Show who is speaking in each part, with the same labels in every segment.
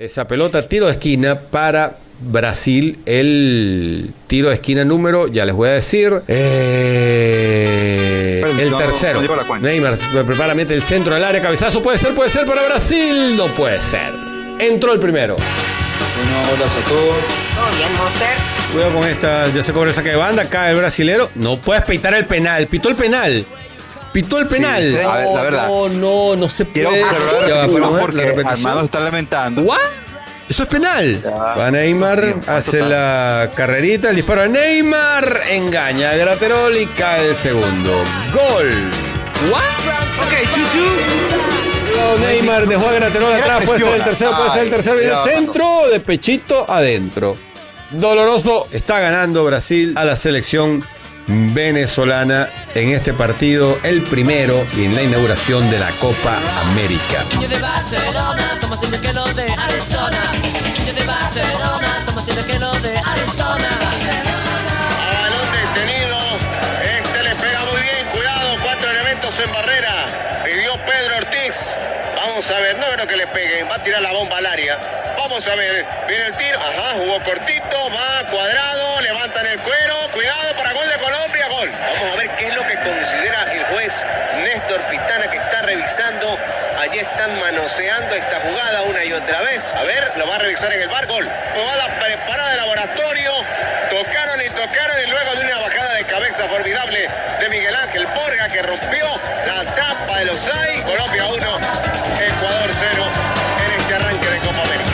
Speaker 1: esa pelota, tiro de esquina para Brasil. El tiro de esquina número, ya les voy a decir. eh, el tercero. Neymar prepara, mete el centro del área, cabezazo. Puede ser, puede ser para Brasil. No puede ser. Entró el primero.
Speaker 2: Bueno, hola a.
Speaker 1: Cuidado con esta, ya se cobra el saque de banda, cae el brasilero. No puedes peitar el penal, pitó el penal. Pitó el penal.
Speaker 2: sí. A ver, la verdad.
Speaker 1: No, no, no se puede. Ya
Speaker 2: porque. Armando está lamentando.
Speaker 1: ¿What? Eso es penal.
Speaker 2: Ya.
Speaker 1: Va Neymar, hace
Speaker 2: total.
Speaker 1: la carrerita, el disparo a Neymar, engaña a Graterol y cae el segundo. Gol. ¿What?
Speaker 2: Ok, chuchu.
Speaker 1: No, Neymar dejó a Graterol atrás, puede ser el tercero, puede ser el tercero, viene el centro, de pechito adentro. Doloroso, está ganando Brasil a la selección venezolana en este partido, el primero y en la inauguración de la Copa América.
Speaker 3: Vamos a ver, no creo que le peguen. Va a tirar la bomba al área. Vamos a ver. Viene el tiro. Ajá, jugó cortito. Va cuadrado. Levantan el cuero. Cuidado para gol de Colombia. Gol. Vamos a ver qué es lo que considera el juez Néstor Pitana que está revisando. Allí están manoseando esta jugada una y otra vez. A ver, lo va a revisar en el bar. Gol. Jugada preparada de laboratorio. Tocaron y tocaron y luego de una bajada de cabeza formidable de Miguel Ángel Borga que rompió la tapa de los AI. Colombia 1, Ecuador 0 en este arranque de Copa América.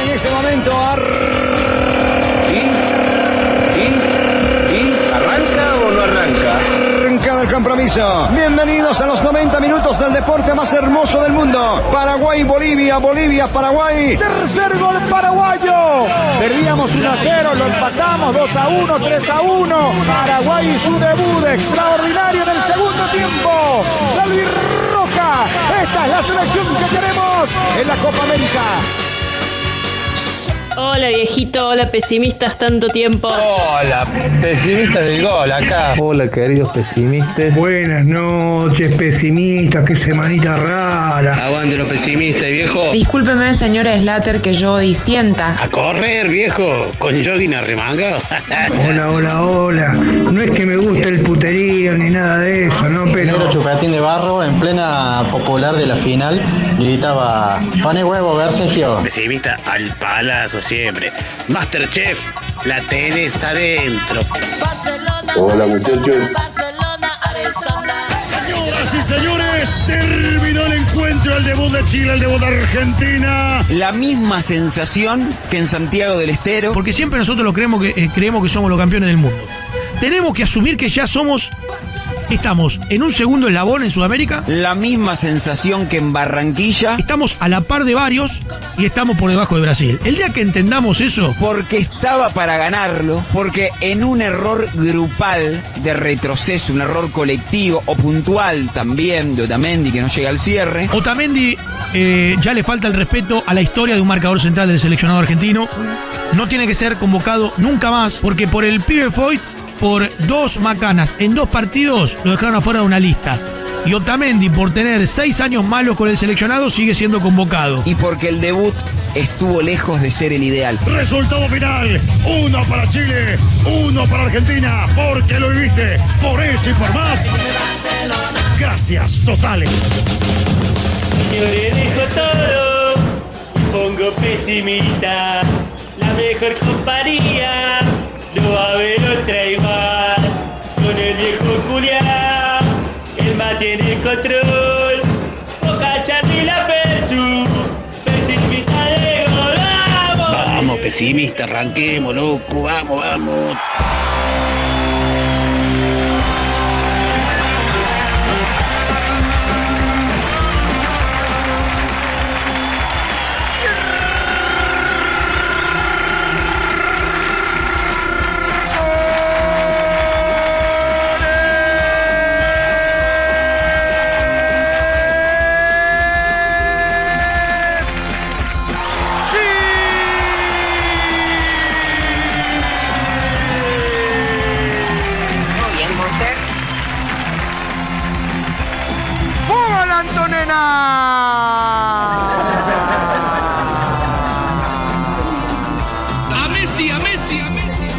Speaker 4: En este momento
Speaker 2: ¿Arranca o no arranca?
Speaker 4: Arranca el compromiso. Bienvenidos a los 90 minutos del deporte más hermoso del mundo. Paraguay, Bolivia, Bolivia, Paraguay. Tercer gol paraguayo. Perdíamos 1 a 0, lo empatamos 2 a 1, 3 a 1. Paraguay su debut extraordinario en el segundo tiempo. La Roja. Esta es la selección que queremos en la Copa América.
Speaker 5: Hola viejito, hola pesimistas, tanto tiempo.
Speaker 2: Hola, pesimista del gol acá. Hola, queridos pesimistas.
Speaker 6: Buenas noches, pesimistas, qué semanita rara.
Speaker 7: Aguante los pesimistas, viejo.
Speaker 8: Discúlpeme, señora Slater, que yo disienta.
Speaker 7: A correr, viejo, con jogging arremangado.
Speaker 6: Hola, hola, hola. No es que me guste el puterío ni nada de eso, ¿no?
Speaker 9: Negro
Speaker 6: Pero
Speaker 9: Chupatín de Barro, en plena popular de la final, gritaba: ¡Pane huevo, ver Sergio!
Speaker 7: Pesimista al palazo siempre. Masterchef, la tenés adentro.
Speaker 10: Barcelona,
Speaker 9: Hola, muchachos.
Speaker 10: Barcelona, Arizona.
Speaker 6: Señoras y señores, terminó el encuentro, el debut de Chile, el debut de Argentina.
Speaker 11: La misma sensación que en Santiago del Estero.
Speaker 12: Porque siempre nosotros lo creemos que, eh, creemos que somos los campeones del mundo. Tenemos que asumir que ya somos, estamos en un segundo eslabón en Sudamérica,
Speaker 11: La misma sensación que en Barranquilla.
Speaker 12: estamos a la par de varios y estamos por debajo de Brasil. El día que entendamos eso,
Speaker 11: Porque estaba para ganarlo, porque en un error grupal de retroceso, un error colectivo o puntual también de Otamendi que no llega al cierre,
Speaker 12: Otamendi eh, ya le falta el respeto a la historia de un marcador central del seleccionado argentino. No tiene que ser convocado nunca más, porque por el pibe Foyt, por dos macanas en dos partidos, lo dejaron afuera de una lista. Y Otamendi, por tener seis años malos con el seleccionado, sigue siendo convocado.
Speaker 11: y porque el debut estuvo lejos de ser el ideal.
Speaker 6: Resultado final: uno para Chile, uno para Argentina. Porque lo viviste, por eso y por más. Gracias, totales.
Speaker 10: Dijo todo. Pongo pesimista. La mejor compañía. No va a haber pesimista,
Speaker 7: arranquemos, loco, vamos, vamos.
Speaker 13: A Messi, a Messi, a Messi.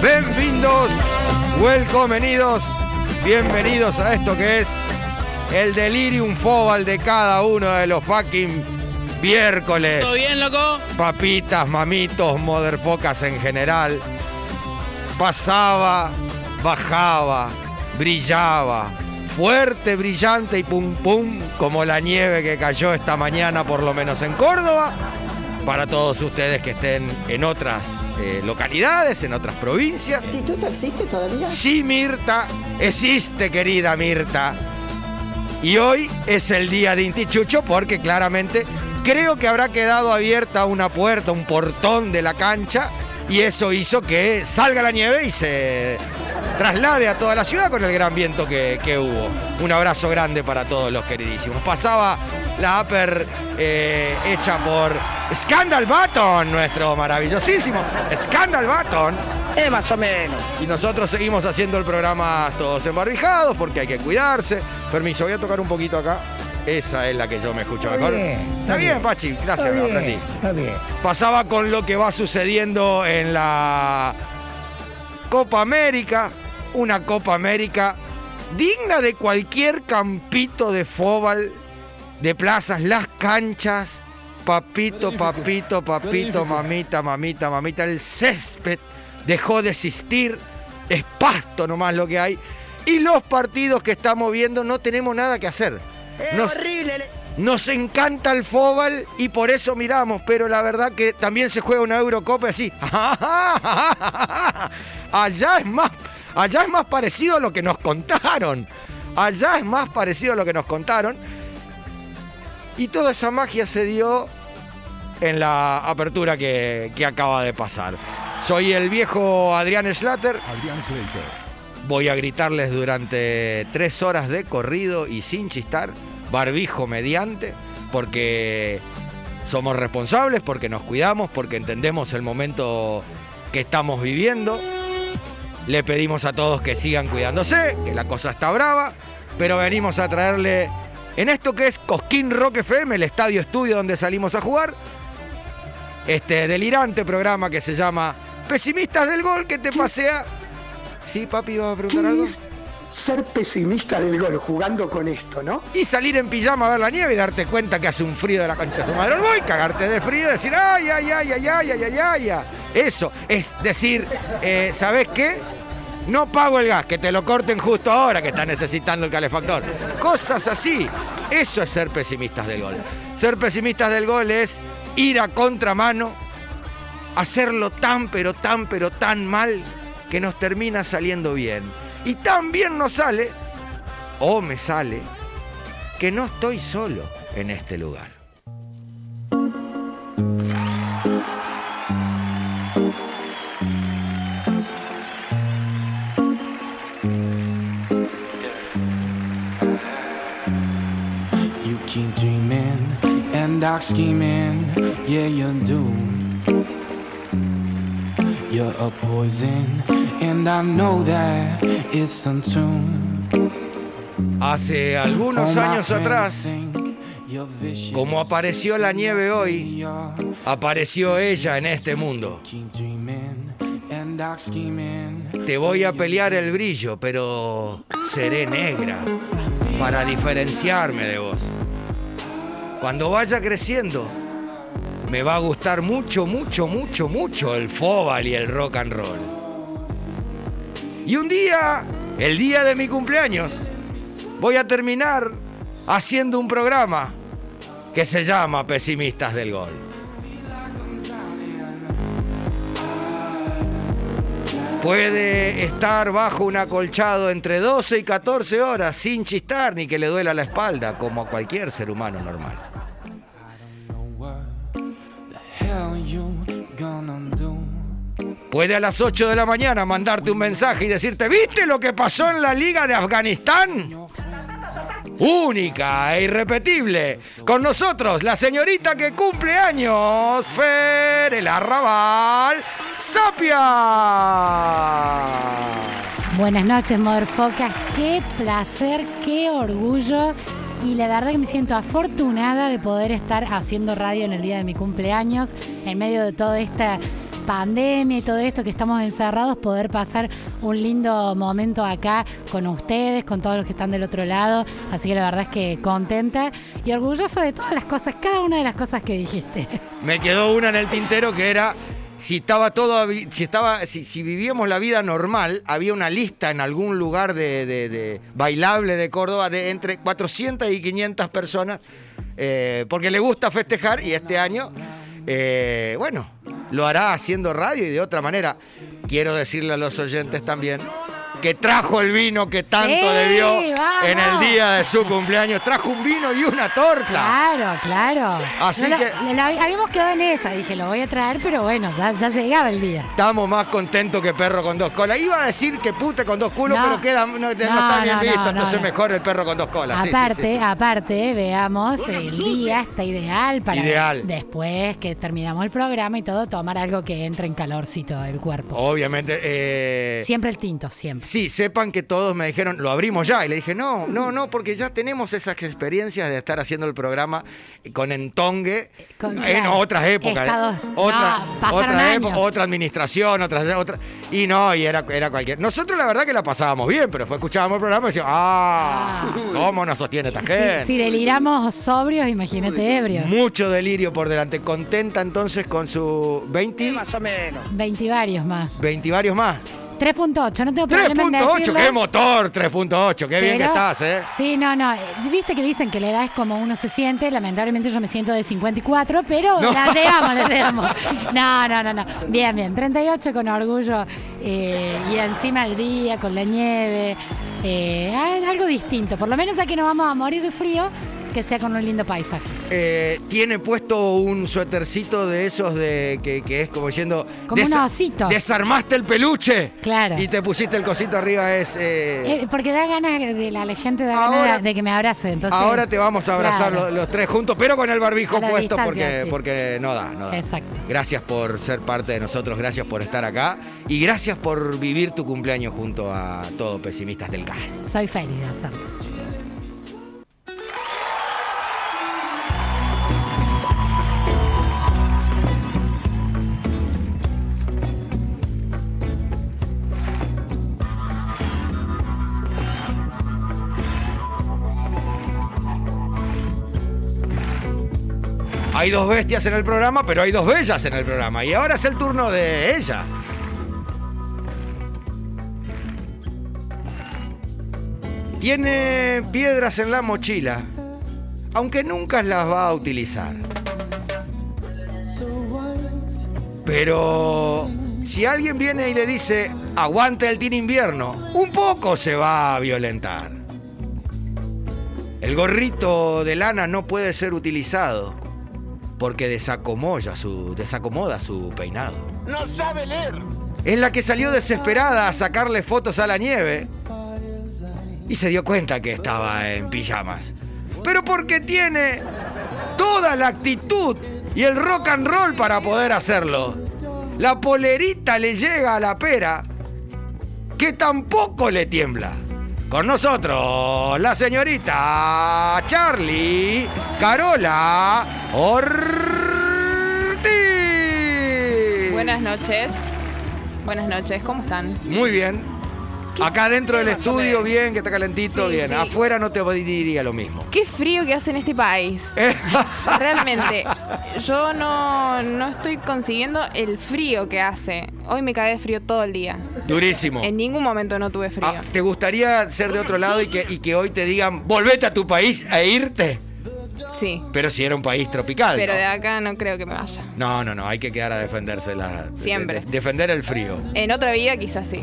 Speaker 14: Bienvenidos, welcomenidos, bienvenidos a esto que es el delirium fobal de cada uno de los fucking miércoles.
Speaker 15: ¿Todo bien, loco?
Speaker 14: Papitas, mamitos, motherfocas en general. Pasaba, bajaba, brillaba, fuerte, brillante y pum pum, como la nieve que cayó esta mañana, por lo menos en Córdoba. Para todos ustedes que estén en otras eh, localidades, en otras provincias.
Speaker 16: ¿Instituto existe todavía?
Speaker 14: Sí, Mirta, existe, querida Mirta. Y hoy es el día de Intichucho porque claramente creo que habrá quedado abierta una puerta, un portón de la cancha y eso hizo que salga la nieve y se traslade a toda la ciudad con el gran viento que, que hubo. Un abrazo grande para todos los queridísimos. Pasaba la upper eh, hecha por Scandal Button, nuestro maravillosísimo Scandal Button.
Speaker 16: Eh, más o menos.
Speaker 14: Y nosotros seguimos haciendo el programa todos embarbijados porque hay que cuidarse. Permiso, voy a tocar un poquito acá. Esa es la que yo me escucho mejor.
Speaker 16: bien,
Speaker 14: está
Speaker 16: está
Speaker 14: bien,
Speaker 16: bien.
Speaker 14: Pachi, gracias,
Speaker 16: Está bien,
Speaker 14: aprendí.
Speaker 16: Está bien.
Speaker 14: Pasaba con lo que va sucediendo en la Copa América. Una Copa América digna de cualquier campito de fóbal, de plazas, las canchas. Papito, papito, papito, mamita, mamita, mamita. El césped dejó de existir. Es pasto nomás lo que hay. Y los partidos que estamos viendo no tenemos nada que hacer.
Speaker 16: Es
Speaker 14: Nos-
Speaker 16: horrible.
Speaker 14: Nos encanta el fútbol y por eso miramos, pero la verdad que también se juega una Eurocopa así. Allá es más, allá es más parecido a lo que nos contaron. Allá es más parecido a lo que nos contaron. Y toda esa magia se dio en la apertura que, que acaba de pasar. Soy el viejo Adrián Schlatter.
Speaker 6: Adrián Slater.
Speaker 14: Voy a gritarles durante tres horas de corrido y sin chistar, barbijo mediante, porque somos responsables, porque nos cuidamos, porque entendemos el momento que estamos viviendo. Le pedimos a todos que sigan cuidándose, que la cosa está brava, pero venimos a traerle en esto que es Cosquín Rock FM, el estadio estudio donde salimos a jugar, este delirante programa que se llama Pesimistas del Gol, que te pasea. Sí, papi, ¿vas a preguntar algo?
Speaker 17: Ser pesimista del gol jugando con esto, ¿no?
Speaker 14: Y salir en pijama a ver la nieve y darte cuenta que hace un frío de la concha de su madre. Voy cagarte de frío y decir, ay, ay, ay, ay, ay, ay, ay, ay. Eso es decir, eh, ¿sabes qué? No pago el gas, que te lo corten justo ahora que está necesitando el calefactor. Cosas así. Eso es ser pesimistas del gol. Ser pesimistas del gol es ir a contramano, hacerlo tan, pero tan, pero tan mal que nos termina saliendo bien. Y tan bien nos sale, o me sale, que no estoy solo en este lugar.
Speaker 18: You keep dreaming and dark scheming, yeah, you do. You're a poison, and I know that it's untuned.
Speaker 14: Hace algunos años atrás, como apareció la nieve hoy, apareció ella en este mundo. Te voy a pelear el brillo, pero seré negra para diferenciarme de vos. Cuando vaya creciendo, me va a gustar mucho, mucho, mucho, mucho el fóbal y el rock and roll. Y un día, el día de mi cumpleaños, voy a terminar haciendo un programa que se llama Pesimistas del Gol. Puede estar bajo un acolchado entre 12 y 14 horas sin chistar ni que le duela la espalda, como a cualquier ser humano normal. Puede a las 8 de la mañana mandarte un mensaje y decirte, ¿viste lo que pasó en la Liga de Afganistán? Única e irrepetible. Con nosotros, la señorita que cumple años, Fer el Arrabal Sapia.
Speaker 15: Buenas noches, Motherfuckers. Qué placer, qué orgullo. Y la verdad que me siento afortunada de poder estar haciendo radio en el día de mi cumpleaños, en medio de toda esta pandemia y todo esto que estamos encerrados, poder pasar un lindo momento acá con ustedes, con todos los que están del otro lado. Así que la verdad es que contenta y orgullosa de todas las cosas, cada una de las cosas que dijiste.
Speaker 14: Me quedó una en el tintero que era si estaba todo, si estaba, si vivíamos la vida normal, había una lista en algún lugar de, de- de bailable de Córdoba de entre 400 y 500 personas, eh, porque le gusta festejar y este año, eh, bueno, lo hará haciendo radio y de otra manera. Quiero decirle a los oyentes también que trajo el vino que tanto
Speaker 15: Sí,
Speaker 14: debió
Speaker 15: vamos.
Speaker 14: en el día de su cumpleaños. Trajo un vino y una torta.
Speaker 15: Claro, claro.
Speaker 14: Así
Speaker 15: No
Speaker 14: que-
Speaker 15: la- habíamos quedado en esa, dije, lo voy a traer, pero bueno, ya, ya llegaba el día.
Speaker 14: Estamos más contentos que perro con dos colas. Iba a decir que pute con dos culos,
Speaker 15: No.
Speaker 14: pero queda, no, no
Speaker 15: No,
Speaker 14: está bien
Speaker 15: no,
Speaker 14: visto.
Speaker 15: no,
Speaker 14: entonces
Speaker 15: no.
Speaker 14: mejor el perro con dos colas. Sí, sí,
Speaker 15: aparte,
Speaker 14: sí, sí.
Speaker 15: aparte, veamos, el día está ideal para
Speaker 14: Ideal.
Speaker 15: después que terminamos el programa y todo, tomar algo que entre en calorcito del cuerpo.
Speaker 14: Obviamente. eh,
Speaker 15: Siempre el tinto, siempre.
Speaker 14: Sí, sepan que todos me dijeron, lo abrimos ya. Y le dije, no, no, no, porque ya tenemos esas experiencias de estar haciendo el programa con entongue
Speaker 15: Con-
Speaker 14: en
Speaker 15: claro,
Speaker 14: otras épocas.
Speaker 15: estados-
Speaker 14: Otra,
Speaker 15: no,
Speaker 14: otra,
Speaker 15: años.
Speaker 14: época, otra administración, otra, otra. Y no, y era, era cualquier. Nosotros la verdad que la pasábamos bien, pero después escuchábamos el programa y decíamos, ah, ¿cómo nos sostiene esta gente?
Speaker 15: Si deliramos sobrios, imagínate ebrios.
Speaker 14: Mucho delirio por delante. Contenta entonces con su 20,
Speaker 16: Más o menos.
Speaker 15: 20 varios más.
Speaker 14: 20 varios más.
Speaker 15: 3.8, no tengo problema en
Speaker 14: 3.8,
Speaker 15: decirlo.
Speaker 14: qué motor, 3.8, qué bien que
Speaker 15: Pero-
Speaker 14: estás, ¿eh?
Speaker 15: Sí, no, no. eh, Viste que dicen que la edad es como uno se siente. Lamentablemente yo me siento de 54, pero
Speaker 14: No.
Speaker 15: la llevamos, la llevamos. No, no, no, no. Bien, bien. 38 con orgullo. eh, y encima el día con la nieve. eh, ah, algo distinto. Por lo menos aquí no vamos a morir de frío, que sea con un lindo paisaje.
Speaker 14: Eh, tiene puesto un suétercito de esos de que, que es como diciendo.
Speaker 15: Como un osito.
Speaker 14: Desarmaste el peluche.
Speaker 15: Claro.
Speaker 14: Y te pusiste el cosito arriba. Es. eh,
Speaker 15: Eh, porque da ganas de la, la gente da
Speaker 14: Ahora-
Speaker 15: ganas de que me abrace. Entonces,
Speaker 14: ahora te vamos a abrazar
Speaker 15: claro.
Speaker 14: los, los tres juntos, pero con el barbijo puesto porque,
Speaker 15: sí.
Speaker 14: porque no da, no da.
Speaker 15: Exacto.
Speaker 14: Gracias por ser parte de nosotros, gracias por estar acá y gracias por vivir tu cumpleaños junto a todos pesimistas del GAL.
Speaker 15: Soy feliz de hacerlo.
Speaker 14: Hay dos bestias en el programa, pero hay dos bellas en el programa. Y ahora es el turno de ella. Tiene piedras en la mochila, aunque nunca las va a utilizar. Pero si alguien viene y le dice, aguante el Team Invierno, un poco se va a violentar. El gorrito de lana no puede ser utilizado porque desacomoda su, desacomoda su peinado.
Speaker 16: No sabe leer.
Speaker 14: Es la que salió desesperada a sacarle fotos a la nieve y se dio cuenta que estaba en pijamas. Pero porque tiene toda la actitud y el rock and roll para poder hacerlo. La polerita le llega a la pera que tampoco le tiembla. Con nosotros, la señorita Charlie Carola Ortiz.
Speaker 19: Buenas noches. Buenas noches, ¿cómo están?
Speaker 14: Muy bien. Acá dentro del estudio, bien, que está calentito,
Speaker 19: Sí,
Speaker 14: bien.
Speaker 19: sí.
Speaker 14: Afuera no te diría lo mismo.
Speaker 19: Qué frío que hace en este país. Realmente, yo no, no estoy consiguiendo el frío que hace. Hoy me cagué de frío todo el día.
Speaker 14: Durísimo.
Speaker 19: En ningún momento no tuve frío.
Speaker 14: Ah, ¿Te gustaría ser de otro lado y que, y que hoy te digan, volvete a tu país e irte?
Speaker 19: Sí.
Speaker 14: Pero si era un país tropical.
Speaker 19: Pero
Speaker 14: ¿no?
Speaker 19: de acá no creo que me vaya.
Speaker 14: No, no, no, hay que quedar a defenderse la, de-
Speaker 19: Siempre.
Speaker 14: de- defender el frío.
Speaker 19: En otra vida quizás sí.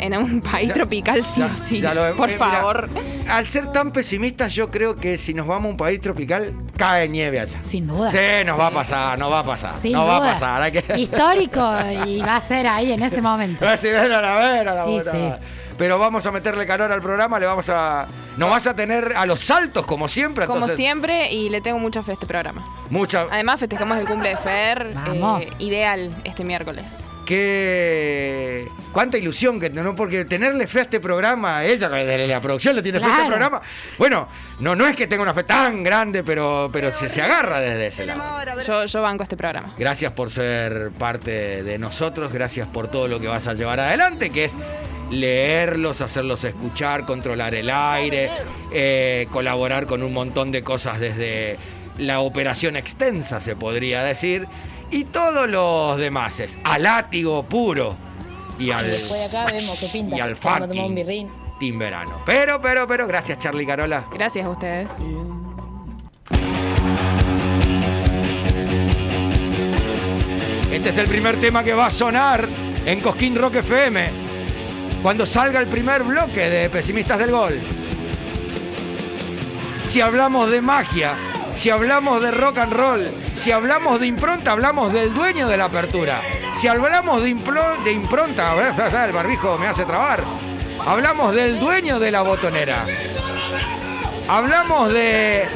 Speaker 19: En un país
Speaker 14: Ya-
Speaker 19: tropical sí
Speaker 14: ya-
Speaker 19: o sí.
Speaker 14: ya lo-
Speaker 19: Por
Speaker 14: eh, mira,
Speaker 19: favor.
Speaker 14: al ser tan pesimistas, yo creo que si nos vamos a un país tropical, cae nieve allá.
Speaker 15: Sin duda.
Speaker 14: Sí, nos va a pasar, nos va a pasar.
Speaker 15: Sin
Speaker 14: no va
Speaker 15: duda.
Speaker 14: a pasar. Hay que...
Speaker 15: Histórico y va a ser ahí en ese momento.
Speaker 14: Va a "Ven a la ver, a la
Speaker 15: Sí, sí.
Speaker 14: madre". Pero vamos a meterle calor al programa, le vamos a. Nos vas a tener a los saltos, como siempre.
Speaker 19: Como
Speaker 14: entonces,
Speaker 19: siempre, y le tengo mucha fe a este programa.
Speaker 14: Mucha.
Speaker 19: Además, festejamos el cumple de Fer.
Speaker 15: Vamos.
Speaker 19: eh, ideal este miércoles.
Speaker 14: Qué. Cuánta ilusión que no, porque tenerle fe a este programa, ella la producción le tiene fe a este programa. Bueno, no, no es que tenga una fe tan grande, pero, pero se, se agarra desde ese lado.
Speaker 19: Yo, yo banco este programa.
Speaker 14: Gracias por ser parte de nosotros, gracias por todo lo que vas a llevar adelante, que es leerlos, hacerlos escuchar, controlar el aire, eh, colaborar con un montón de cosas desde la operación extensa, se podría decir, y todos los demás, es a látigo puro y al,
Speaker 20: Después de acá vemos qué pinta.
Speaker 14: y al fucking Verano. Pero, pero, pero, gracias Charlie Carola.
Speaker 19: Gracias a ustedes.
Speaker 14: Este es el primer tema que va a sonar en Cosquín Rock FM. Cuando salga el primer bloque de Pesimistas del Gol. Si hablamos de magia, si hablamos de rock and roll, si hablamos de impronta, hablamos del dueño de la apertura. Si hablamos de, de impronta, el barbijo me hace trabar. Hablamos del dueño de la botonera. Hablamos de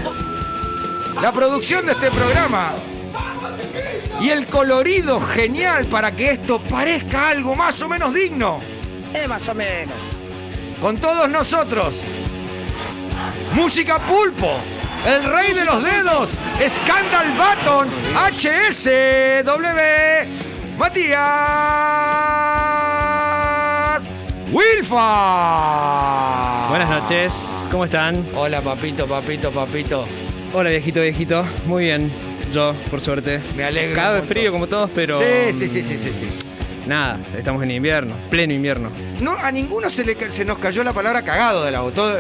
Speaker 14: la producción de este programa y el colorido genial para que esto parezca algo más o menos digno.
Speaker 16: Eh, más o menos.
Speaker 14: Con todos nosotros, Música Pulpo, el rey de los dedos, Scandal Baton, HSW, Matías Wilfa.
Speaker 21: Buenas noches, ¿cómo están?
Speaker 14: Hola papito, papito, papito.
Speaker 21: Hola viejito, viejito. Muy bien, yo, por suerte.
Speaker 14: Me alegro.
Speaker 21: Cada vez frío como todos, pero...
Speaker 14: Sí, sí, sí, sí, sí, sí.
Speaker 21: Nada, estamos en invierno, pleno invierno.
Speaker 14: No, a ninguno se, le, se nos cayó la palabra cagado de la voz. Todo,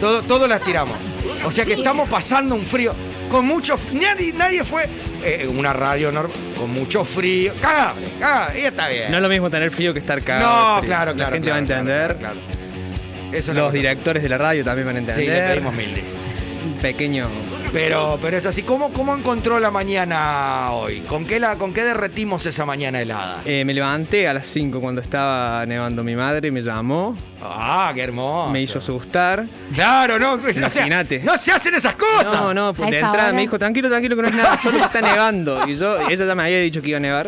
Speaker 14: todo, todo las tiramos. O sea que estamos pasando un frío. Con mucho. Nadie, nadie fue. eh, una radio normal. Con mucho frío. Cagable, cagable. Y está bien.
Speaker 21: No es lo mismo tener frío que estar cagado.
Speaker 14: No,
Speaker 21: frío.
Speaker 14: claro,
Speaker 21: La
Speaker 14: claro,
Speaker 21: gente
Speaker 14: claro,
Speaker 21: va a entender.
Speaker 14: claro, Eso
Speaker 21: Los directores de la radio también van a entender.
Speaker 14: Sí, le pedimos mil
Speaker 21: pequeño...
Speaker 14: Pero, pero es así. ¿Cómo, ¿Cómo encontró la mañana hoy? ¿Con qué, la, ¿Con qué derretimos esa mañana helada?
Speaker 21: Eh, me levanté a las 5 cuando estaba nevando mi madre, me llamó.
Speaker 14: Ah, qué hermoso.
Speaker 21: Me hizo asustar.
Speaker 14: Claro, no,
Speaker 21: Imagínate.
Speaker 14: no se hacen esas cosas.
Speaker 21: No, no, pues de entrada
Speaker 15: hora.
Speaker 21: me dijo, tranquilo, tranquilo, que no es nada, solo que está nevando. Y yo, ella ya me había dicho que iba a nevar.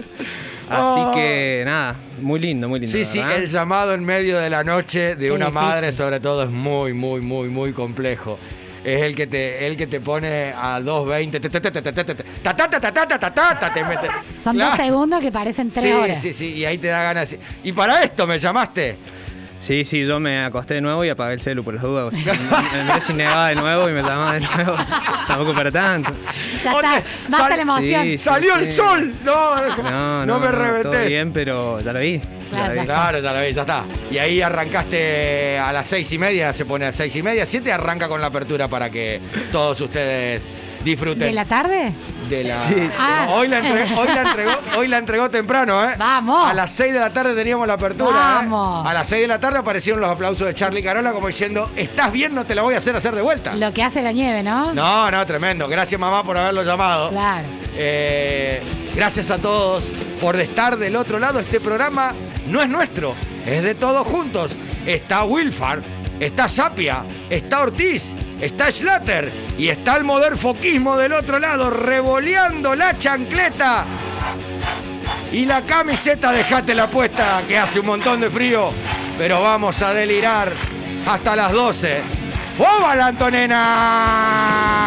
Speaker 21: Así
Speaker 14: Oh.
Speaker 21: que nada, muy lindo, muy lindo.
Speaker 14: Sí, sí, el llamado en medio de la noche de
Speaker 15: Qué
Speaker 14: una
Speaker 15: difícil.
Speaker 14: madre, sobre todo, es muy, muy, muy, muy complejo es el que te, el que te pone a 2.20.
Speaker 15: Son dos segundos que parecen tres horas.
Speaker 14: Sí, sí, sí, y ahí te da ganas. Y para esto me llamaste.
Speaker 21: Sí, sí, yo me acosté de nuevo y apagué el celu por las dudas. me miré negaba de nuevo y me llamaba de nuevo. Tampoco para tanto.
Speaker 15: Ya está, basta la emoción.
Speaker 14: ¡Salió el sol! No,
Speaker 21: no,
Speaker 14: me reventé.
Speaker 21: bien, pero ya lo vi.
Speaker 15: Claro,
Speaker 14: ya la ves, ya está. Y ahí arrancaste a las seis y media, se pone a seis y media, siete arranca con la apertura para que todos ustedes disfruten
Speaker 15: ¿De la tarde?
Speaker 14: de la.
Speaker 21: Sí.
Speaker 15: Ah.
Speaker 14: Hoy, la entre- hoy la entregó, hoy la entregó temprano, ¿eh?
Speaker 15: Vamos.
Speaker 14: A las 6 de la tarde teníamos la apertura. ¿eh?
Speaker 15: Vamos.
Speaker 14: A las 6 de la tarde aparecieron los aplausos de Charlie Carola como diciendo, ¿estás bien? No te la voy a hacer hacer de vuelta.
Speaker 15: Lo que hace la nieve, ¿no?
Speaker 14: No, no, tremendo. Gracias mamá por haberlo llamado.
Speaker 15: Claro.
Speaker 14: Eh, gracias a todos por estar del otro lado. Este programa no es nuestro, es de todos juntos. Está Wilfar, está Sapia, está Ortiz, está Schlatter y está el moderfoquismo del otro lado, revoleando la chancleta. Y la camiseta, dejate la puesta, que hace un montón de frío, pero vamos a delirar hasta las 12. ¡Fuego la Antonena!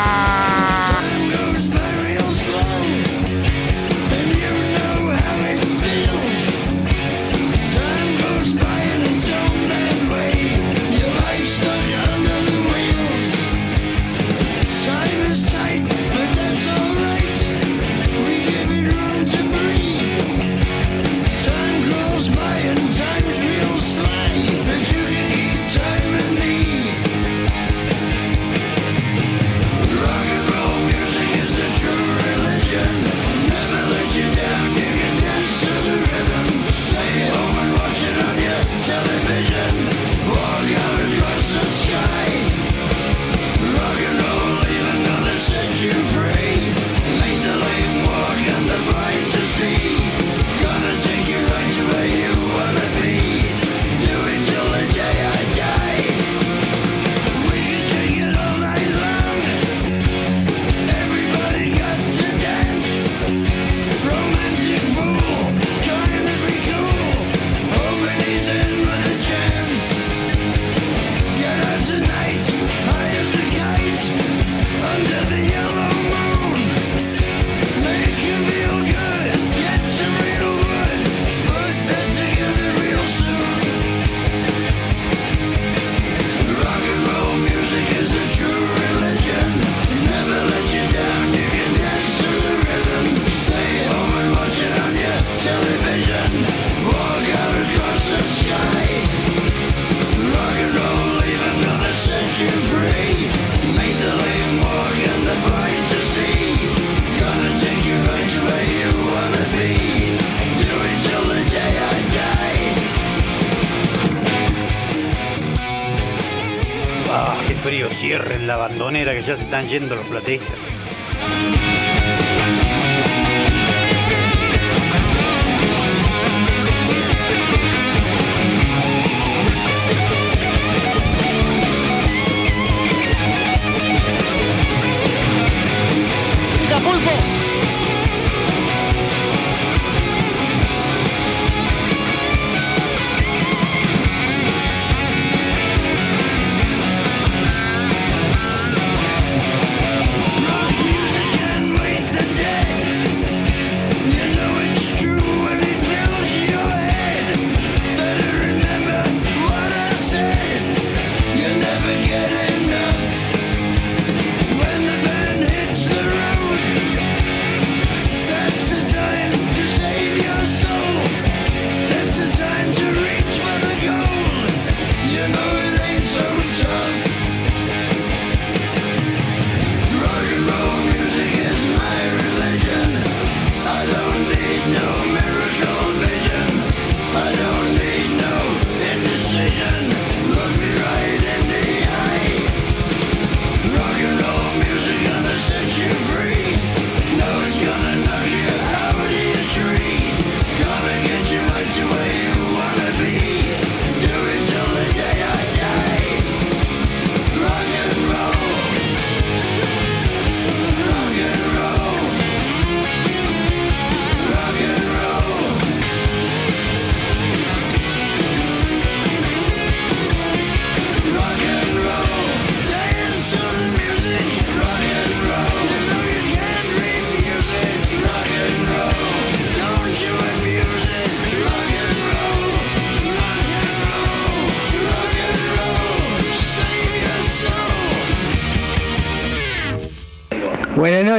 Speaker 20: Ya se están yendo los platistas.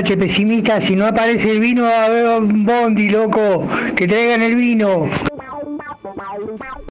Speaker 22: Noches. Si no aparece el vino, a un bondi, loco. Que traigan el vino.